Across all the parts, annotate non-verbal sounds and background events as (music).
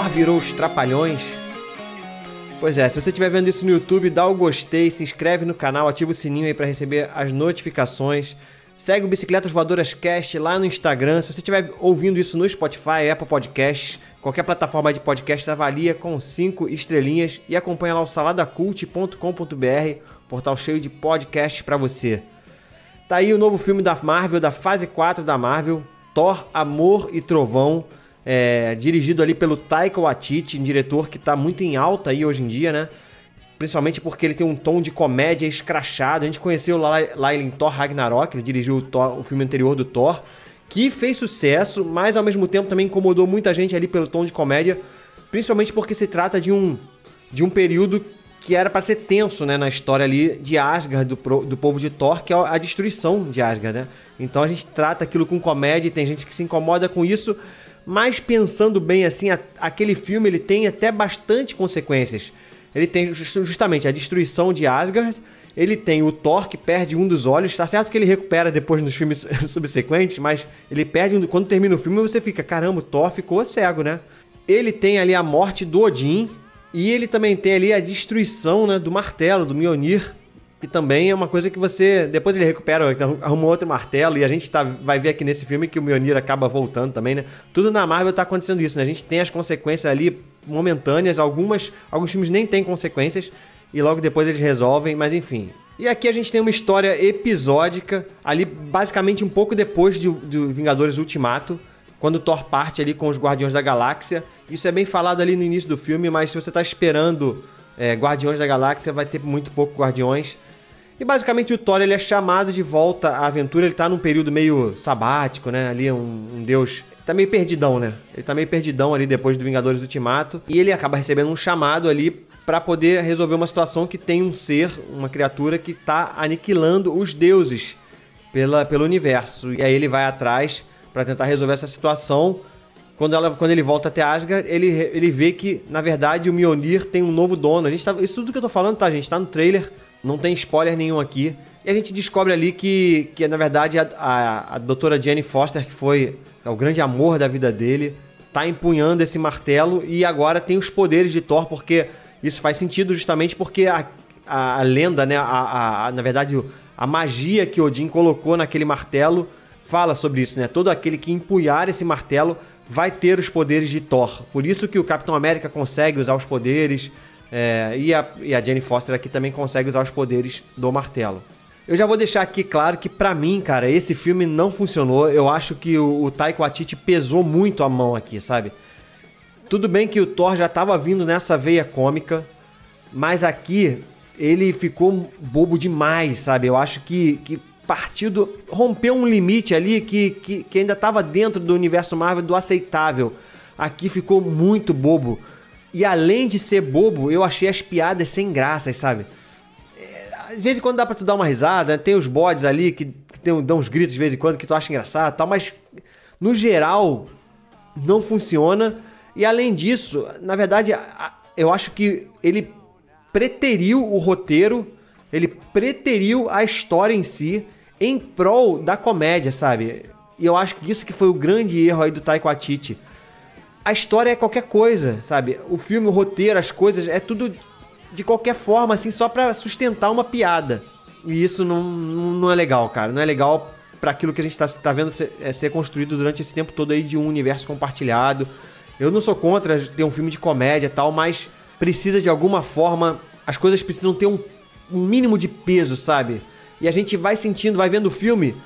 Thor virou os trapalhões. Pois é, se você estiver vendo isso no YouTube, dá o gostei, se inscreve no canal, ativa o sininho aí para receber as notificações. Segue o Bicicletas Voadoras Cast lá no Instagram. Se você estiver ouvindo isso no Spotify, Apple Podcasts, qualquer plataforma de podcast, avalia com 5 estrelinhas e acompanha lá o saladacult.com.br, portal cheio de podcasts para você. Tá aí o novo filme da Marvel, da fase 4 da Marvel, Thor, Amor e Trovão é, dirigido ali pelo Taika Waititi, um diretor que está muito em alta aí hoje em dia, né? Principalmente porque ele tem um tom de comédia escrachado. A gente conheceu lá, em Thor Ragnarok, ele dirigiu o, Thor, o filme anterior do Thor, que fez sucesso, mas ao mesmo tempo também incomodou muita gente ali pelo tom de comédia, principalmente porque se trata de um, de um período que era para ser tenso, né, na história ali de Asgard, do, do povo de Thor, que é a destruição de Asgard, né? Então a gente trata aquilo com comédia e tem gente que se incomoda com isso, mas pensando bem assim, a, aquele filme ele tem até bastante consequências. Ele tem justamente a destruição de Asgard, ele tem o Thor que perde um dos olhos, tá certo que ele recupera depois nos filmes (laughs) subsequentes, mas ele perde um, quando termina o filme você fica, caramba, o Thor ficou cego, né? Ele tem ali a morte do Odin e ele também tem ali a destruição, né, do martelo, do Mjolnir, que também é uma coisa que você. Depois ele recupera, então, arruma outro martelo, e a gente tá, vai ver aqui nesse filme que o Mjolnir acaba voltando também, né? Tudo na Marvel tá acontecendo isso, né? A gente tem as consequências ali momentâneas, algumas, alguns filmes nem têm consequências, e logo depois eles resolvem, mas enfim. E aqui a gente tem uma história episódica, ali basicamente um pouco depois de, de Vingadores Ultimato, quando Thor parte ali com os Guardiões da Galáxia. Isso é bem falado ali no início do filme, mas se você tá esperando é, Guardiões da Galáxia, vai ter muito pouco Guardiões. E basicamente o Thor ele é chamado de volta à aventura, ele tá num período meio sabático, né? Ali um, um deus tá meio perdidão, né? Ele tá meio perdidão ali depois do Vingadores Ultimato. E ele acaba recebendo um chamado ali para poder resolver uma situação que tem um ser, uma criatura que tá aniquilando os deuses pela, pelo universo. E aí ele vai atrás para tentar resolver essa situação. Quando, ela, quando ele volta até Asgard, ele, ele vê que, na verdade, o Mjolnir tem um novo dono. A gente tá, isso tudo que eu tô falando, tá, gente? Tá no trailer não tem spoiler nenhum aqui. E a gente descobre ali que, que na verdade, a, a, a doutora Jenny Foster, que foi é o grande amor da vida dele, tá empunhando esse martelo e agora tem os poderes de Thor, porque isso faz sentido justamente porque a, a, a lenda, né, a, a, na verdade, a magia que Odin colocou naquele martelo fala sobre isso, né? Todo aquele que empunhar esse martelo vai ter os poderes de Thor. Por isso que o Capitão América consegue usar os poderes, é, e, a, e a Jenny Foster aqui também consegue usar os poderes do martelo. Eu já vou deixar aqui claro que para mim, cara, esse filme não funcionou. Eu acho que o, o Taika Waititi pesou muito a mão aqui, sabe? Tudo bem que o Thor já tava vindo nessa veia cômica, mas aqui ele ficou bobo demais, sabe? Eu acho que, que partido rompeu um limite ali que, que, que ainda estava dentro do universo Marvel do aceitável. Aqui ficou muito bobo. E além de ser bobo, eu achei as piadas sem graças, sabe? De vez em quando dá pra tu dar uma risada, tem os bodes ali que, que tem, dão uns gritos de vez em quando que tu acha engraçado tal, mas no geral não funciona. E além disso, na verdade, eu acho que ele preteriu o roteiro, ele preteriu a história em si em prol da comédia, sabe? E eu acho que isso que foi o grande erro aí do Taiko Atiti a história é qualquer coisa, sabe? O filme, o roteiro, as coisas, é tudo de qualquer forma, assim, só para sustentar uma piada. E isso não, não é legal, cara. Não é legal para aquilo que a gente tá, tá vendo ser, é, ser construído durante esse tempo todo aí de um universo compartilhado. Eu não sou contra ter um filme de comédia e tal, mas precisa de alguma forma. As coisas precisam ter um, um mínimo de peso, sabe? E a gente vai sentindo, vai vendo o filme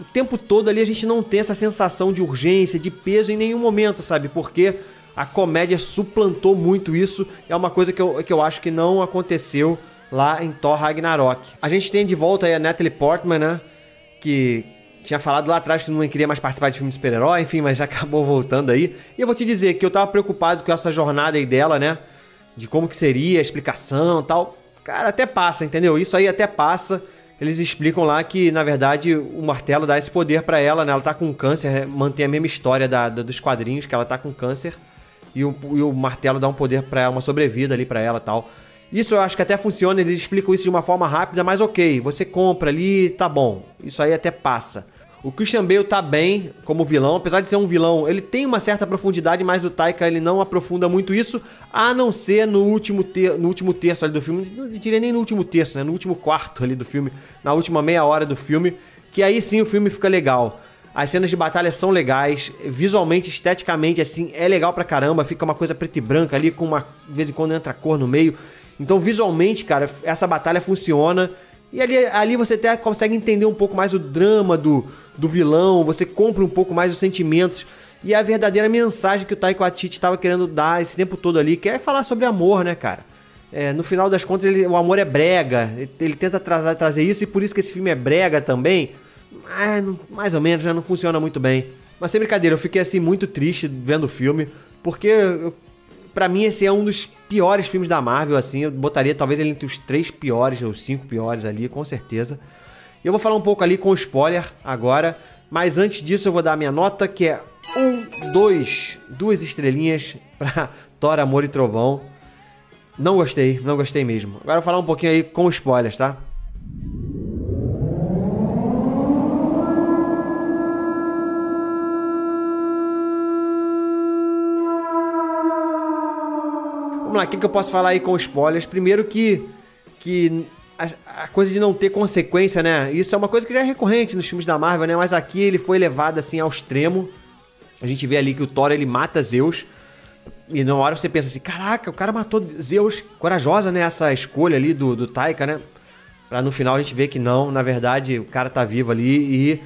o tempo todo ali a gente não tem essa sensação de urgência, de peso em nenhum momento, sabe? Porque a comédia suplantou muito isso. É uma coisa que eu, que eu acho que não aconteceu lá em Thor Ragnarok. A gente tem de volta aí a Natalie Portman, né? Que tinha falado lá atrás que não queria mais participar de filme de super-herói, enfim, mas já (laughs) acabou voltando aí. E eu vou te dizer que eu tava preocupado com essa jornada aí dela, né? De como que seria a explicação tal. Cara, até passa, entendeu? Isso aí até passa. Eles explicam lá que, na verdade, o martelo dá esse poder para ela, né? Ela tá com câncer, mantém a mesma história da, da, dos quadrinhos, que ela tá com câncer. E o, e o martelo dá um poder para uma sobrevida ali para ela tal. Isso eu acho que até funciona, eles explicam isso de uma forma rápida, mas ok, você compra ali, tá bom. Isso aí até passa. O Christian Bale tá bem como vilão, apesar de ser um vilão, ele tem uma certa profundidade, mas o Taika ele não aprofunda muito isso, a não ser no último, ter, no último terço ali do filme, não diria nem no último terço, né? No último quarto ali do filme, na última meia hora do filme, que aí sim o filme fica legal. As cenas de batalha são legais, visualmente, esteticamente, assim, é legal pra caramba, fica uma coisa preta e branca ali, com uma. De vez em quando entra cor no meio. Então, visualmente, cara, essa batalha funciona. E ali, ali você até consegue entender um pouco mais o drama do, do vilão, você compra um pouco mais os sentimentos e a verdadeira mensagem que o Taika Waititi estava querendo dar esse tempo todo ali, que é falar sobre amor, né, cara? É, no final das contas, ele, o amor é brega, ele, ele tenta trazer, trazer isso e por isso que esse filme é brega também. mais ou menos, já não funciona muito bem. Mas sem brincadeira, eu fiquei assim muito triste vendo o filme, porque para mim esse é um dos piores filmes da Marvel, assim, eu botaria talvez ele entre os três piores, ou cinco piores ali, com certeza. E eu vou falar um pouco ali com spoiler agora, mas antes disso eu vou dar a minha nota, que é um, dois, duas estrelinhas (laughs) pra Thor, Amor e Trovão. Não gostei, não gostei mesmo. Agora eu vou falar um pouquinho aí com spoilers, tá? Lá, o que, que eu posso falar aí com spoilers? Primeiro que, que a, a, coisa de não ter consequência, né? Isso é uma coisa que já é recorrente nos filmes da Marvel, né? Mas aqui ele foi levado assim ao extremo. A gente vê ali que o Thor ele mata Zeus. E na hora você pensa assim, caraca, o cara matou Zeus. Corajosa, né? Essa escolha ali do, do Taika, né? Pra no final a gente ver que não, na verdade o cara tá vivo ali e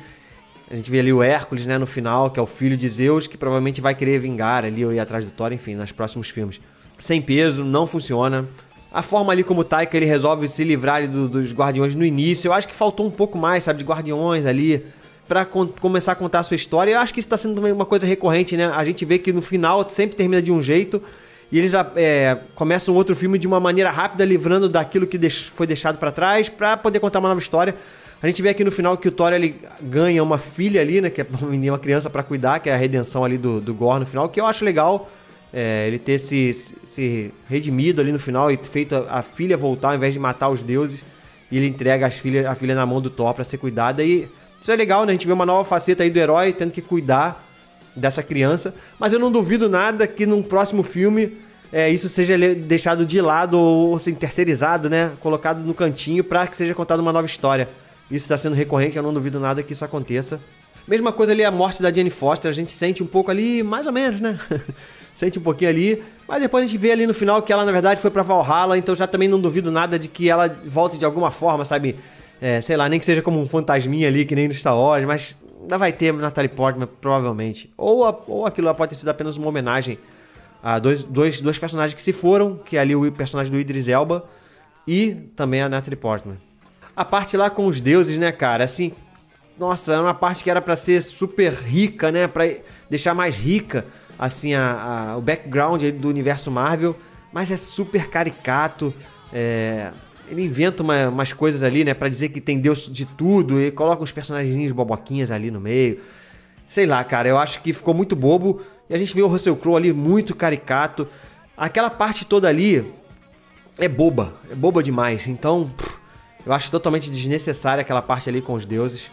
a gente vê ali o Hércules, né, no final, que é o filho de Zeus, que provavelmente vai querer vingar ali ou ir atrás do Thor, enfim, nos próximos filmes sem peso, não funciona. A forma ali como o Taika ele resolve se livrar do, dos guardiões no início, eu acho que faltou um pouco mais, sabe, de guardiões ali para começar a contar a sua história. Eu acho que isso tá sendo uma coisa recorrente, né? A gente vê que no final sempre termina de um jeito e eles é, começam outro filme de uma maneira rápida, livrando daquilo que foi deixado para trás para poder contar uma nova história. A gente vê aqui no final que o Thor ele ganha uma filha ali, né? Que é (laughs) uma criança para cuidar, que é a redenção ali do, do Gore no final, que eu acho legal é, ele ter se, se redimido ali no final e feito a, a, filha voltar ao invés de matar os deuses. E ele entrega as filha, a filha na mão do Thor para ser cuidada. E isso é legal, né? A gente vê uma nova faceta aí do herói tendo que cuidar dessa criança. Mas eu não duvido nada que num próximo filme é, isso seja deixado de lado ou assim, terceirizado, né? Colocado no cantinho para que seja contada uma nova história. Isso está sendo recorrente, eu não duvido nada que isso aconteça. Mesma coisa ali a morte da Jane Foster, a gente sente um pouco ali, mais ou menos, né? (laughs) sente um pouquinho ali, mas depois a gente vê ali no final que ela na verdade foi para Valhalla, então já também não duvido nada de que ela volte de alguma forma, sabe? É, sei lá, nem que seja como um fantasminha ali, que nem no Star Wars, mas ainda vai ter Natalie Portman, provavelmente. Ou, a, ou aquilo lá pode ter sido apenas uma homenagem a dois, dois, dois personagens que se foram, que é ali o personagem do Idris Elba e também a Natalie Portman. A parte lá com os deuses, né, cara? Assim, nossa, é uma parte que era para ser super rica, né? Pra deixar mais rica assim a, a, o background do universo Marvel, mas é super caricato. É, ele inventa uma, umas coisas ali, né, para dizer que tem Deus de tudo e coloca uns personagens boboquinhas ali no meio. Sei lá, cara, eu acho que ficou muito bobo. E a gente vê o Russell Crowe ali muito caricato. Aquela parte toda ali é boba, é boba demais. Então, eu acho totalmente desnecessária aquela parte ali com os deuses.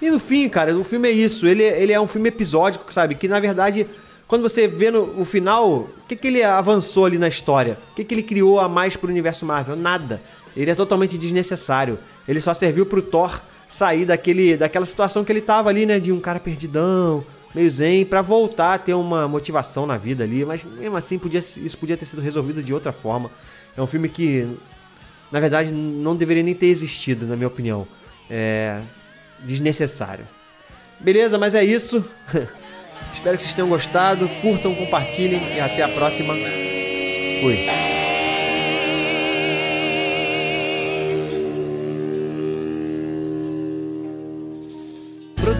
E no fim, cara, o filme é isso. Ele, ele é um filme episódico, sabe? Que na verdade quando você vê no o final, o que, que ele avançou ali na história? O que, que ele criou a mais pro universo Marvel? Nada. Ele é totalmente desnecessário. Ele só serviu pro Thor sair daquele, daquela situação que ele tava ali, né? De um cara perdidão, meio zen, pra voltar a ter uma motivação na vida ali. Mas mesmo assim, podia, isso podia ter sido resolvido de outra forma. É um filme que, na verdade, não deveria nem ter existido, na minha opinião. É desnecessário. Beleza, mas é isso. (laughs) Espero que vocês tenham gostado. Curtam, compartilhem e até a próxima. Fui.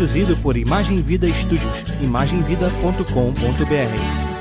produzido por Imagem Vida Studios, imagemvida.com.br.